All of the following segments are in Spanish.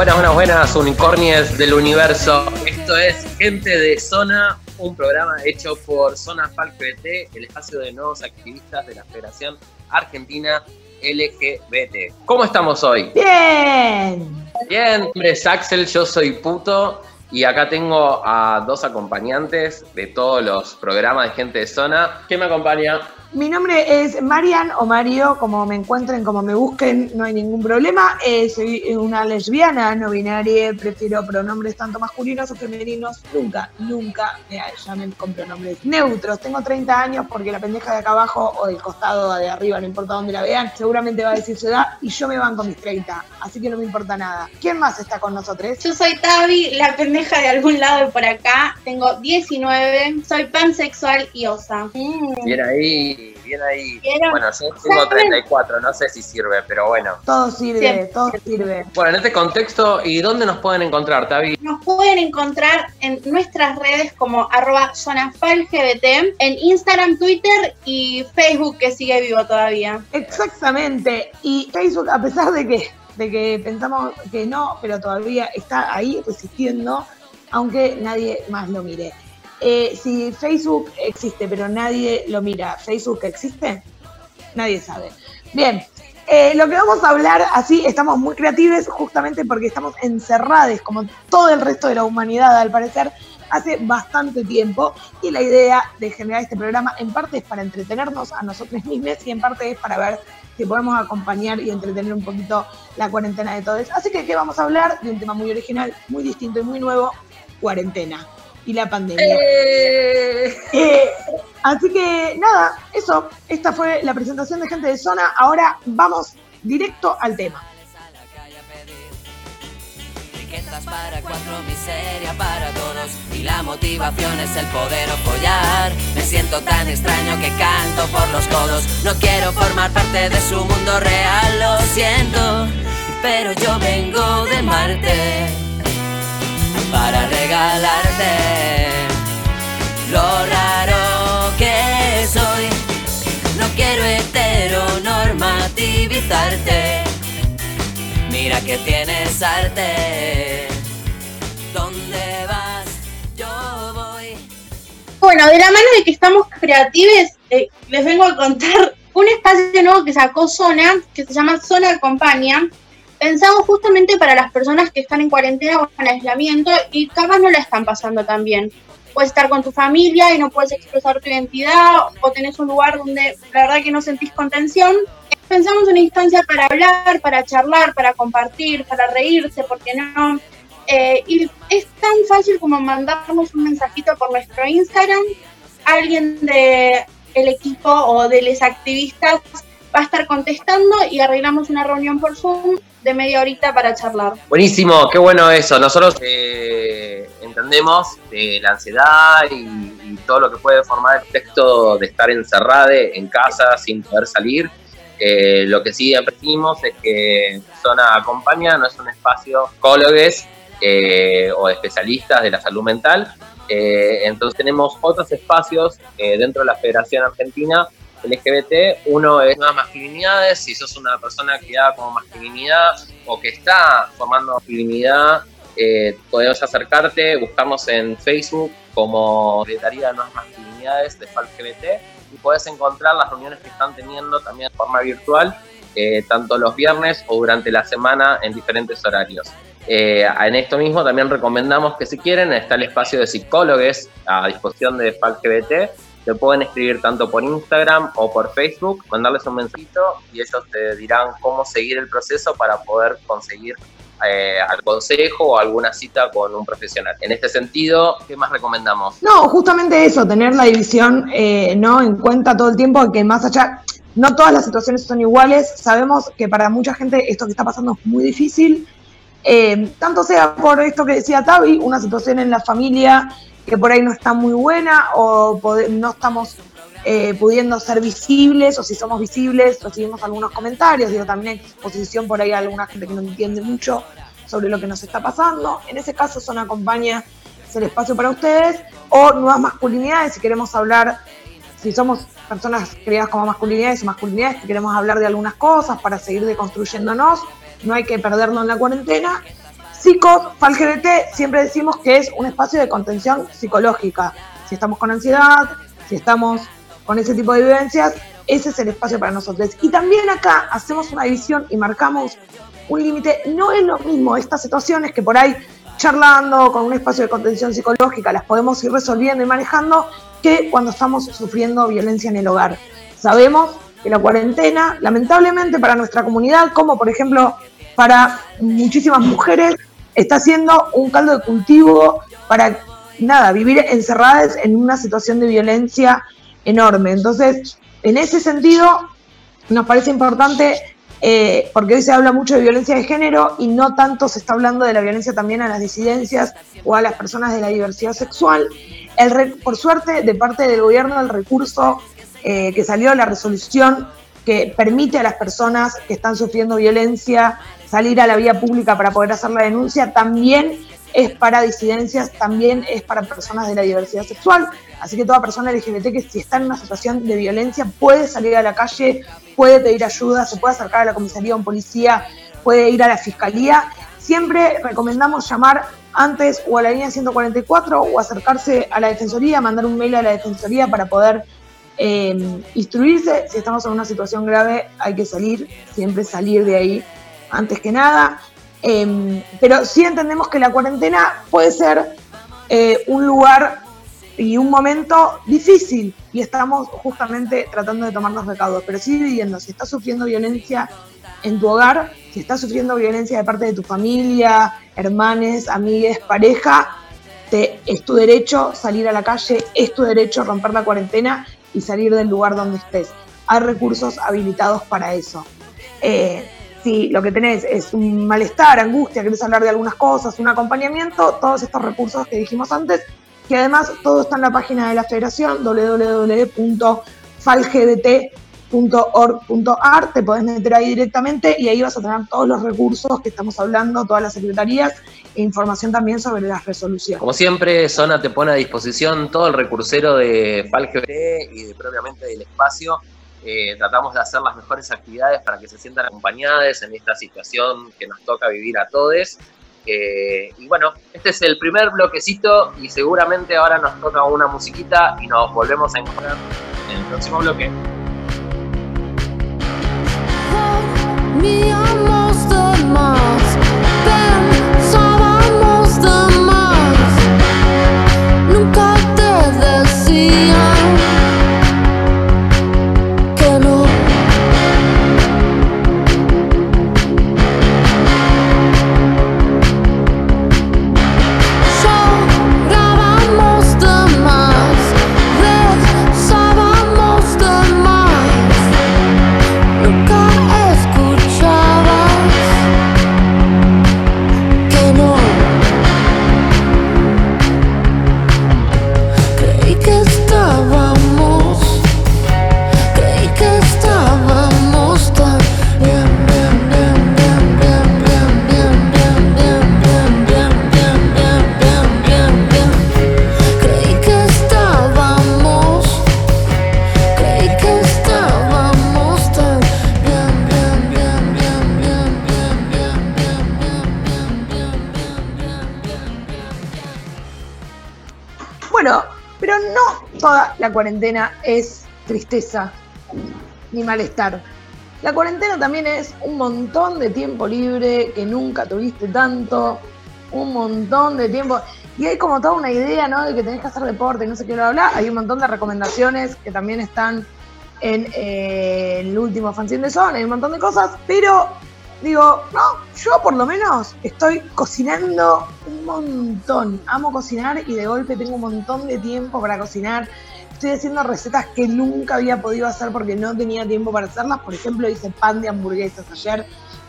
Buenas, buenas, buenas, unicornios del universo. Esto es Gente de Zona, un programa hecho por Zona Falk BT, el espacio de nuevos activistas de la Federación Argentina LGBT. ¿Cómo estamos hoy? Bien. Bien, mi nombre es Axel, yo soy puto y acá tengo a dos acompañantes de todos los programas de Gente de Zona. ¿Quién me acompaña? Mi nombre es Marian o Mario, como me encuentren, como me busquen, no hay ningún problema. Eh, soy una lesbiana, no binaria, prefiero pronombres tanto masculinos o femeninos. Nunca, nunca me llamen con pronombres neutros. Tengo 30 años porque la pendeja de acá abajo o del costado de arriba, no importa dónde la vean, seguramente va a decir su edad y yo me van con mis 30, así que no me importa nada. ¿Quién más está con nosotros? Yo soy Tavi, la pendeja de algún lado de por acá. Tengo 19, soy pansexual y osa. Bien ahí bien ahí. Bueno, yo tengo 34, no sé si sirve, pero bueno. Todo sirve, todo sirve. Bueno, en este contexto, ¿y dónde nos pueden encontrar, Tavi? Nos pueden encontrar en nuestras redes como arroba zonafalgbt, en Instagram, Twitter y Facebook, que sigue vivo todavía. Exactamente. Y Facebook, a pesar de que, de que pensamos que no, pero todavía está ahí resistiendo, aunque nadie más lo mire. Eh, si Facebook existe, pero nadie lo mira, ¿Facebook existe? Nadie sabe. Bien, eh, lo que vamos a hablar, así estamos muy creativos, justamente porque estamos encerrados, como todo el resto de la humanidad, al parecer, hace bastante tiempo. Y la idea de generar este programa, en parte es para entretenernos a nosotros mismos y en parte es para ver si podemos acompañar y entretener un poquito la cuarentena de todos. Así que, ¿qué vamos a hablar? De un tema muy original, muy distinto y muy nuevo: cuarentena y la pandemia. Eh. Eh, así que nada, eso, esta fue la presentación de gente de zona. Ahora vamos directo al tema. Para cuatro, miseria para todos y la motivación es el poder apoyar. Me siento tan extraño que canto por los codos. No quiero formar parte de su mundo real, lo siento, pero yo vengo de Marte para regalarte lo raro que soy. No quiero heteronormativizarte. Mira que tienes arte. ¿Dónde vas? Yo voy. Bueno, de la mano de que estamos creativos, eh, les vengo a contar un espacio nuevo que sacó Zona, que se llama Zona Acompaña, pensamos justamente para las personas que están en cuarentena o en aislamiento y capaz no la están pasando tan bien. Puedes estar con tu familia y no puedes expresar tu identidad o tenés un lugar donde la verdad que no sentís contención. Pensamos una instancia para hablar, para charlar, para compartir, para reírse, porque no. Eh, y es tan fácil como mandarnos un mensajito por nuestro Instagram. Alguien de equipo o de los activistas va a estar contestando y arreglamos una reunión por Zoom de media horita para charlar. Buenísimo, qué bueno eso. Nosotros eh, entendemos la ansiedad y, todo lo que puede formar el texto de estar encerrado en casa sin poder salir. Eh, lo que sí aprendimos es que Zona Acompaña no es un espacio psicólogos eh, o especialistas de la salud mental. entonces tenemos otros espacios dentro de la Federación Argentina LGBT, uno es nuevas masculinidades, si sos una persona criada como masculinidad o que está formando masculinidad, eh, podemos acercarte, buscarnos en Facebook como Secretaría de Nuevas Masculinidades de LGBT puedes encontrar las reuniones que están teniendo también de forma virtual, eh, tanto los viernes o durante la semana en diferentes horarios. Eh, en esto mismo también recomendamos que si quieren está el espacio de psicólogos a disposición de LGBT te pueden escribir tanto por Instagram o por Facebook, mandarles un mensajito y ellos te dirán cómo seguir el proceso para poder conseguir eh, al consejo o alguna cita con un profesional. En este sentido, ¿qué más recomendamos? No, justamente eso, tener la división eh, no en cuenta todo el tiempo, que más allá, no todas las situaciones son iguales, sabemos que para mucha gente esto que está pasando es muy difícil, eh, tanto sea por esto que decía Tavi, una situación en la familia, que por ahí no está muy buena o no estamos eh, pudiendo ser visibles o si somos visibles recibimos algunos comentarios, digo, también hay exposición por ahí a alguna gente que no entiende mucho sobre lo que nos está pasando. En ese caso, Zona Acompaña el espacio para ustedes o nuevas masculinidades, si queremos hablar, si somos personas criadas como masculinidades o masculinidades, que queremos hablar de algunas cosas para seguir deconstruyéndonos, no hay que perderlo en la cuarentena. Psico, FalGBT, siempre decimos que es un espacio de contención psicológica. Si estamos con ansiedad, si estamos con ese tipo de vivencias, ese es el espacio para nosotros. Y también acá hacemos una división y marcamos un límite. No es lo mismo estas situaciones que por ahí charlando con un espacio de contención psicológica las podemos ir resolviendo y manejando que cuando estamos sufriendo violencia en el hogar. Sabemos que la cuarentena, lamentablemente para nuestra comunidad, como por ejemplo para muchísimas mujeres, está siendo un caldo de cultivo para nada, vivir encerradas en una situación de violencia enorme. Entonces, en ese sentido, nos parece importante, eh, porque hoy se habla mucho de violencia de género y no tanto se está hablando de la violencia también a las disidencias o a las personas de la diversidad sexual. El, por suerte, de parte del gobierno, el recurso eh, que salió, la resolución que permite a las personas que están sufriendo violencia salir a la vía pública para poder hacer la denuncia, también es para disidencias, también es para personas de la diversidad sexual. Así que toda persona LGBT que si está en una situación de violencia puede salir a la calle, puede pedir ayuda, se puede acercar a la comisaría o un policía, puede ir a la fiscalía. Siempre recomendamos llamar antes o a la línea 144 o acercarse a la defensoría, mandar un mail a la defensoría para poder eh, instruirse. Si estamos en una situación grave hay que salir, siempre salir de ahí antes que nada. Em, pero sí entendemos que la cuarentena puede ser eh, un lugar y un momento difícil y estamos justamente tratando de tomar los recaudos, pero sí viviendo, si estás sufriendo violencia en tu hogar, si estás sufriendo violencia de parte de tu familia, hermanes, amigues, pareja, te, es tu derecho salir a la calle, es tu derecho romper la cuarentena y salir del lugar donde estés. Hay recursos habilitados para eso. Eh, si lo que tenés es un malestar, angustia, querés hablar de algunas cosas, un acompañamiento, todos estos recursos que dijimos antes, que además todo está en la página de la federación www.falgbt.org.ar, te podés meter ahí directamente y ahí vas a tener todos los recursos que estamos hablando, todas las secretarías e información también sobre las resoluciones. Como siempre, Zona te pone a disposición todo el recursero de FalGBT y de, propiamente del espacio eh, tratamos de hacer las mejores actividades para que se sientan acompañadas en esta situación que nos toca vivir a todos. Eh, y bueno, este es el primer bloquecito y seguramente ahora nos toca una musiquita y nos volvemos a encontrar en el próximo bloque. La cuarentena es tristeza ni malestar. La cuarentena también es un montón de tiempo libre que nunca tuviste tanto, un montón de tiempo. Y hay como toda una idea, ¿no? De que tenés que hacer deporte, no sé qué, hablar. Hay un montón de recomendaciones que también están en eh, el último fanzine de Zona, hay un montón de cosas, pero digo, no, yo por lo menos estoy cocinando un montón. Amo cocinar y de golpe tengo un montón de tiempo para cocinar estoy haciendo recetas que nunca había podido hacer porque no tenía tiempo para hacerlas. Por ejemplo, hice pan de hamburguesas ayer.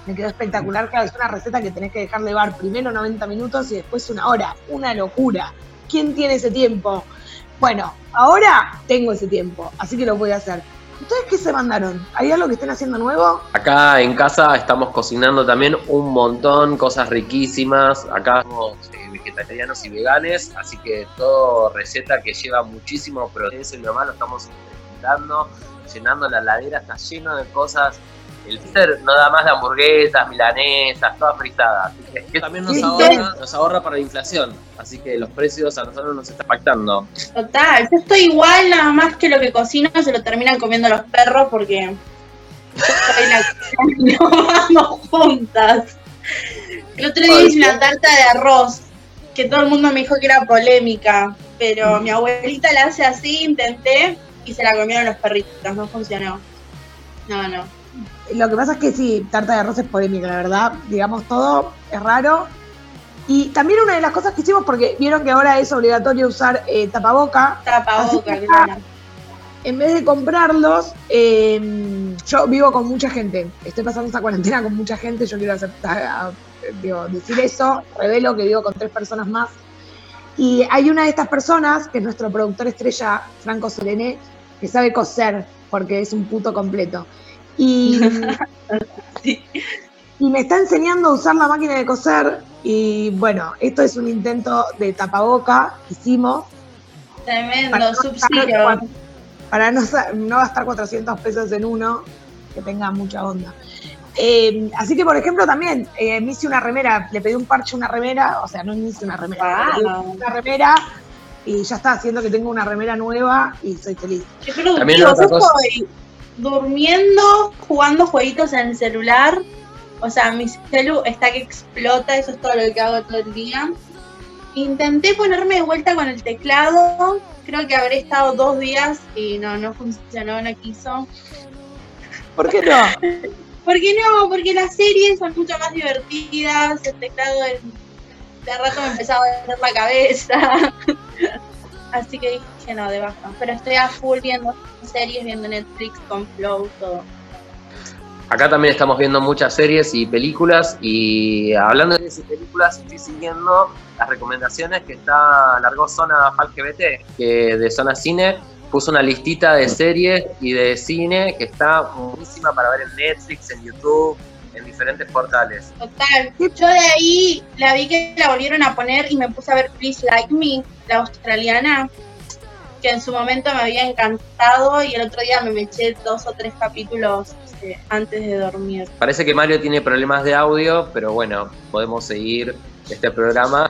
Me quedó espectacular. Claro, es una receta que tenés que dejar de primero 90 minutos y después una hora. Una locura. ¿Quién tiene ese tiempo? Bueno, ahora tengo ese tiempo, así que lo voy a hacer. ¿Ustedes qué se mandaron? ¿Hay algo que estén haciendo nuevo? Acá en casa estamos cocinando también un montón, cosas riquísimas. Acá somos eh, vegetarianos y veganes, así que todo receta que lleva muchísimo proteína y mi mamá lo estamos intentando, llenando la ladera, está lleno de cosas el freezer no da más de hamburguesas, milanesas, todas frisadas. Así que, también nos ahorra, nos ahorra para la inflación. Así que los precios a nosotros nos está impactando. Total, yo estoy igual, nada más que lo que cocino se lo terminan comiendo los perros porque yo soy la no vamos juntas. El otro día hice una tarta de arroz que todo el mundo me dijo que era polémica, pero mi abuelita la hace así, intenté y se la comieron los perritos, no funcionó. No, no. Lo que pasa es que sí, tarta de arroz es polémica, la verdad. Digamos, todo es raro. Y también una de las cosas que hicimos, porque vieron que ahora es obligatorio usar eh, tapaboca, Tapaboca, que- en vez de comprarlos, eh, yo vivo con mucha gente. Estoy pasando esta cuarentena con mucha gente. Yo quiero aceptar, digo, decir eso. Revelo que vivo con tres personas más. Y hay una de estas personas, que es nuestro productor estrella, Franco Serené, que sabe coser, porque es un puto completo. Y, y me está enseñando a usar la máquina de coser. Y bueno, esto es un intento de tapaboca que hicimos Tremendo, Para no para no, no gastar 400 pesos en uno, que tenga mucha onda. Eh, así que, por ejemplo, también eh, me hice una remera, le pedí un parche a una remera, o sea, no me hice una remera, una remera y ya está haciendo que tengo una remera nueva y soy feliz. También otra cosa- durmiendo, jugando jueguitos en el celular. O sea, mi celu está que explota, eso es todo lo que hago todo el día. Intenté ponerme de vuelta con el teclado. Creo que habré estado dos días y no, no funcionó, no quiso. ¿Por qué no? ¿Por qué no? Porque las series son mucho más divertidas. El teclado es- de rato me empezaba a doler la cabeza. Así que dije no, de baja. Pero estoy a full viendo series, viendo Netflix con Flow, todo. Acá también estamos viendo muchas series y películas y hablando de series y películas estoy siguiendo las recomendaciones que está largó Zona LGBT, que de Zona Cine puso una listita de series y de cine que está buenísima para ver en Netflix, en YouTube, en diferentes portales. Total. Yo de ahí la vi que la volvieron a poner y me puse a ver Please Like Me, la australiana, que en su momento me había encantado y el otro día me eché dos o tres capítulos este, antes de dormir. Parece que Mario tiene problemas de audio, pero bueno, podemos seguir este programa.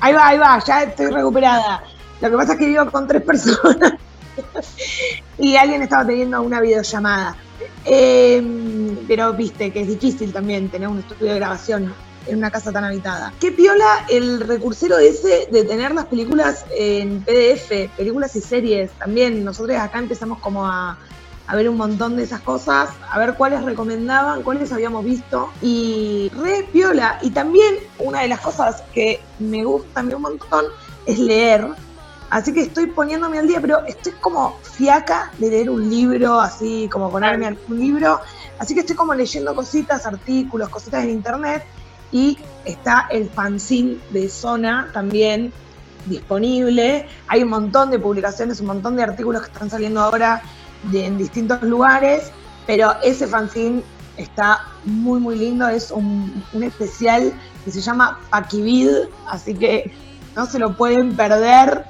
Ahí va, ahí va, ya estoy recuperada. Lo que pasa es que vivo con tres personas y alguien estaba teniendo una videollamada. Eh, pero viste que es difícil también tener un estudio de grabación en una casa tan habitada. ¿Qué piola el recursero ese de tener las películas en PDF, películas y series? También nosotros acá empezamos como a, a ver un montón de esas cosas, a ver cuáles recomendaban, cuáles habíamos visto y re piola. Y también una de las cosas que me gusta a mí un montón es leer. Así que estoy poniéndome al día, pero estoy como fiaca de leer un libro, así como ponerme algún libro. Así que estoy como leyendo cositas, artículos, cositas en internet. Y está el fanzine de Zona también disponible. Hay un montón de publicaciones, un montón de artículos que están saliendo ahora de, en distintos lugares. Pero ese fanzine está muy, muy lindo. Es un, un especial que se llama Paquivid. Así que no se lo pueden perder.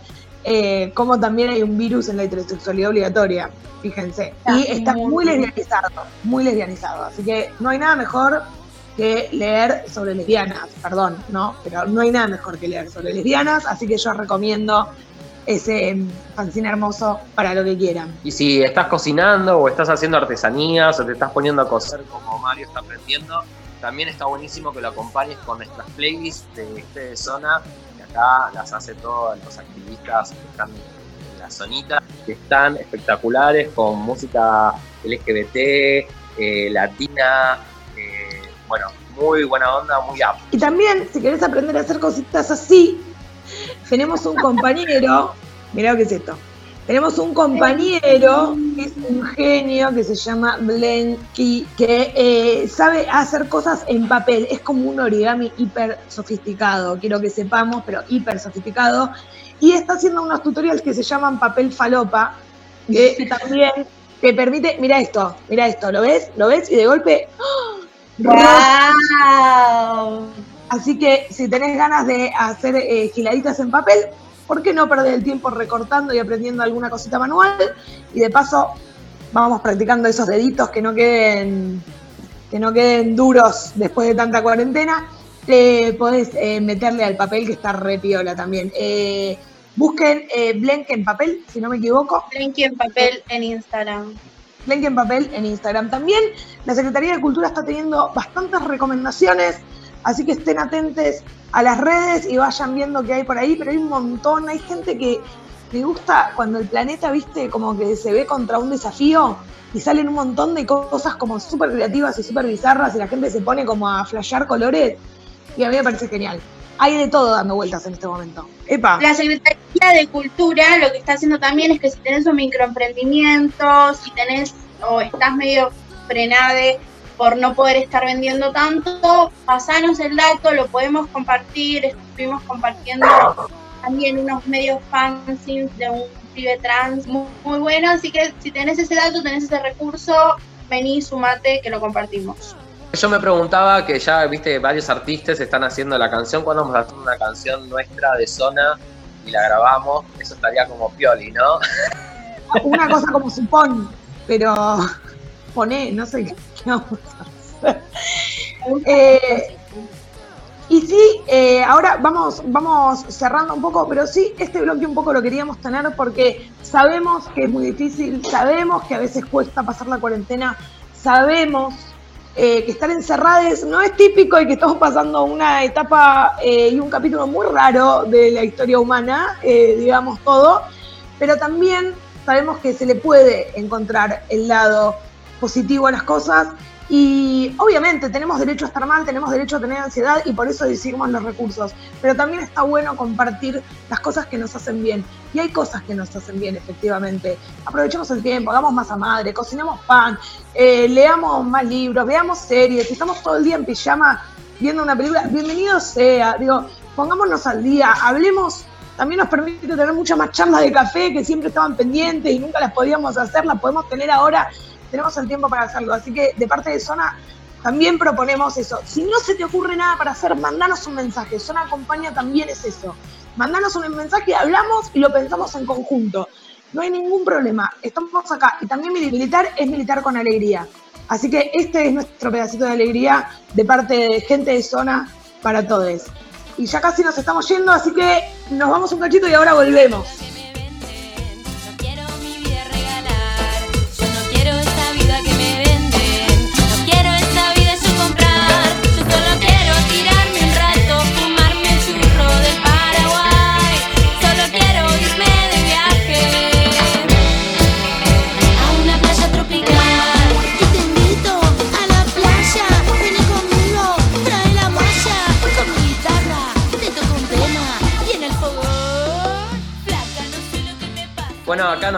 Eh, como también hay un virus en la heterosexualidad obligatoria, fíjense. Y Está muy lesbianizado, muy lesbianizado. Así que no hay nada mejor que leer sobre lesbianas, perdón, ¿no? Pero no hay nada mejor que leer sobre lesbianas, así que yo recomiendo ese mm, fanzine hermoso para lo que quieran. Y si estás cocinando o estás haciendo artesanías o te estás poniendo a coser como Mario está aprendiendo, también está buenísimo que lo acompañes con nuestras playlists de este zona, que acá las hace todos los activistas que están en la zonita, que están espectaculares con música LGBT, eh, latina, bueno, muy buena onda, muy up. Y también, si querés aprender a hacer cositas así, tenemos un compañero, mirá lo que es esto. Tenemos un compañero que es un genio que se llama Blenky, que eh, sabe hacer cosas en papel. Es como un origami hiper sofisticado, quiero que sepamos, pero hiper sofisticado. Y está haciendo unos tutoriales que se llaman papel falopa, que también te permite, mira esto, mira esto, ¿lo ves? ¿Lo ves? Y de golpe, ¡ah! ¡Wow! Así que si tenés ganas de hacer eh, giladitas en papel, ¿por qué no perder el tiempo recortando y aprendiendo alguna cosita manual? Y de paso vamos practicando esos deditos que no queden, que no queden duros después de tanta cuarentena. Eh, podés eh, meterle al papel que está re piola también. Eh, busquen eh, Blenque en papel, si no me equivoco. Blenky en papel en Instagram. Blenque en papel en Instagram. También la Secretaría de Cultura está teniendo bastantes recomendaciones, así que estén atentos a las redes y vayan viendo qué hay por ahí, pero hay un montón, hay gente que le gusta cuando el planeta, viste, como que se ve contra un desafío y salen un montón de cosas como súper creativas y súper bizarras y la gente se pone como a flashear colores y a mí me parece genial. Hay de todo dando vueltas en este momento. Epa. La Secretaría de Cultura lo que está haciendo también es que si tenés un microemprendimiento, si tenés o estás medio frenade por no poder estar vendiendo tanto, pasanos el dato, lo podemos compartir, estuvimos compartiendo también unos medios fanzines de un pibe trans muy, muy bueno, así que si tenés ese dato, tenés ese recurso, vení, sumate, que lo compartimos. Yo me preguntaba que ya, viste, varios artistas están haciendo la canción. ¿Cuándo vamos a hacer una canción nuestra de zona y la grabamos? Eso estaría como pioli, ¿no? Una cosa como supón, pero poné, no sé qué vamos a hacer. Eh, y sí, eh, ahora vamos, vamos cerrando un poco, pero sí, este bloque un poco lo queríamos tener porque sabemos que es muy difícil, sabemos que a veces cuesta pasar la cuarentena, sabemos eh, que estar encerrados no es típico y que estamos pasando una etapa eh, y un capítulo muy raro de la historia humana, eh, digamos todo, pero también sabemos que se le puede encontrar el lado positivo a las cosas y obviamente tenemos derecho a estar mal, tenemos derecho a tener ansiedad y por eso decidimos los recursos. Pero también está bueno compartir las cosas que nos hacen bien. Y hay cosas que nos hacen bien, efectivamente. Aprovechemos el tiempo, hagamos masa madre, cocinemos pan, eh, leamos más libros, veamos series. Si estamos todo el día en pijama viendo una película, bienvenido sea. Digo, pongámonos al día, hablemos. También nos permite tener muchas más charlas de café que siempre estaban pendientes y nunca las podíamos hacer, las podemos tener ahora tenemos el tiempo para hacerlo. Así que de parte de Zona también proponemos eso. Si no se te ocurre nada para hacer, mandanos un mensaje. Zona Acompaña también es eso. Mandanos un mensaje, hablamos y lo pensamos en conjunto. No hay ningún problema. Estamos acá. Y también militar es militar con alegría. Así que este es nuestro pedacito de alegría de parte de gente de Zona para todos. Y ya casi nos estamos yendo, así que nos vamos un cachito y ahora volvemos.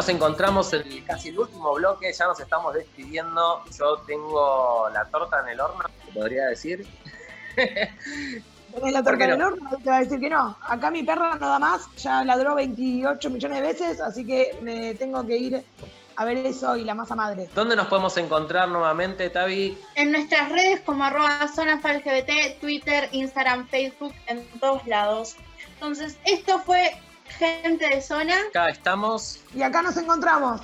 Nos encontramos en el- casi el último bloque, ya nos estamos despidiendo. Yo tengo la torta en el horno, se podría decir. ¿Tenés la ¿Por torta en no? el horno? Te va a decir que no. Acá mi perra nada más ya ladró 28 millones de veces, así que me tengo que ir a ver eso y la masa madre. ¿Dónde nos podemos encontrar nuevamente, Tavi? En nuestras redes como arroba zonafalgbt, Twitter, Instagram, Facebook, en todos lados. Entonces, esto fue Gente de Zona. Acá estamos. Y acá nos encontramos.